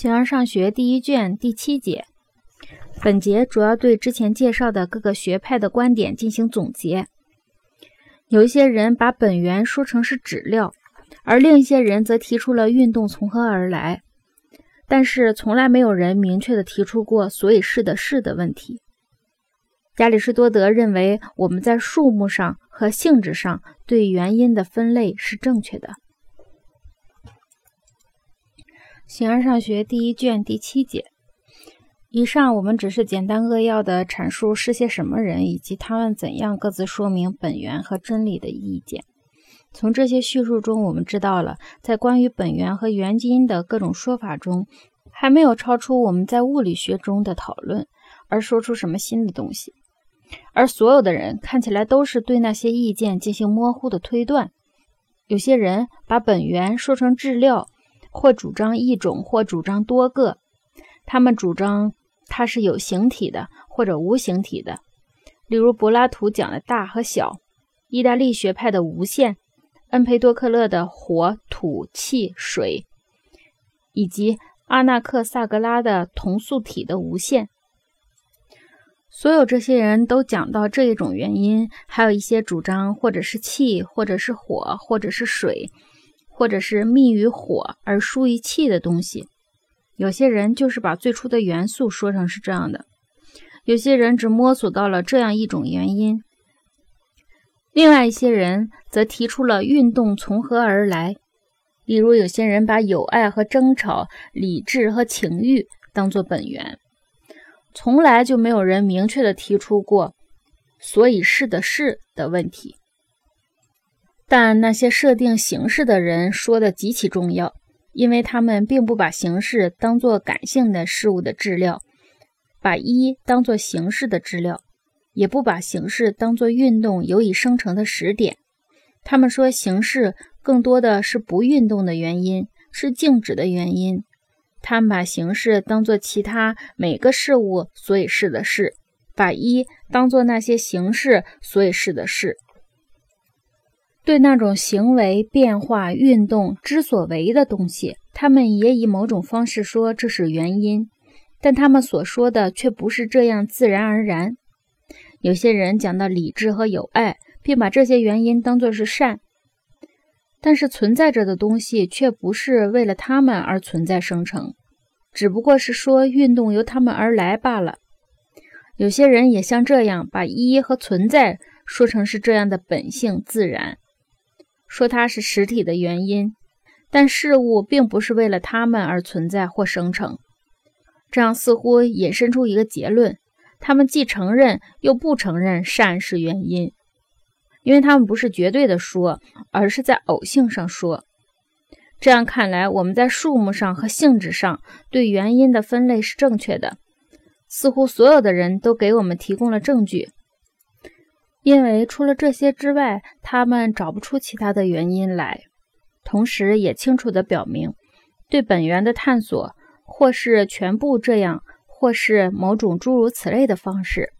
形而上学第一卷第七节，本节主要对之前介绍的各个学派的观点进行总结。有一些人把本源说成是质料，而另一些人则提出了运动从何而来，但是从来没有人明确的提出过所以是的是的问题。亚里士多德认为，我们在数目上和性质上对原因的分类是正确的。形而上学第一卷第七节。以上我们只是简单扼要的阐述是些什么人，以及他们怎样各自说明本源和真理的意见。从这些叙述中，我们知道了，在关于本源和原因的各种说法中，还没有超出我们在物理学中的讨论，而说出什么新的东西。而所有的人看起来都是对那些意见进行模糊的推断。有些人把本源说成质料。或主张一种，或主张多个。他们主张它是有形体的，或者无形体的。例如，柏拉图讲的大和小，意大利学派的无限，恩培多克勒的火、土、气、水，以及阿纳克萨格拉的同素体的无限。所有这些人都讲到这一种原因，还有一些主张或者是气，或者是火，或者是水。或者是密于火而疏于气的东西，有些人就是把最初的元素说成是这样的，有些人只摸索到了这样一种原因，另外一些人则提出了运动从何而来。例如，有些人把友爱和争吵、理智和情欲当作本源，从来就没有人明确的提出过“所以是的是”的问题。但那些设定形式的人说的极其重要，因为他们并不把形式当作感性的事物的质料，把一当作形式的质料，也不把形式当作运动由以生成的实点。他们说形式更多的是不运动的原因，是静止的原因。他们把形式当作其他每个事物所以是的事，把一当作那些形式所以是的事。对那种行为变化、运动之所为的东西，他们也以某种方式说这是原因，但他们所说的却不是这样自然而然。有些人讲到理智和友爱，并把这些原因当作是善，但是存在着的东西却不是为了他们而存在生成，只不过是说运动由他们而来罢了。有些人也像这样把一和存在说成是这样的本性自然。说它是实体的原因，但事物并不是为了它们而存在或生成。这样似乎引申出一个结论：他们既承认又不承认善是原因，因为他们不是绝对的说，而是在偶性上说。这样看来，我们在数目上和性质上对原因的分类是正确的。似乎所有的人都给我们提供了证据。因为除了这些之外，他们找不出其他的原因来，同时也清楚地表明，对本源的探索，或是全部这样，或是某种诸如此类的方式。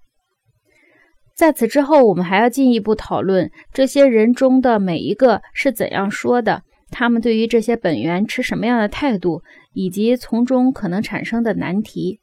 在此之后，我们还要进一步讨论这些人中的每一个是怎样说的，他们对于这些本源持什么样的态度，以及从中可能产生的难题。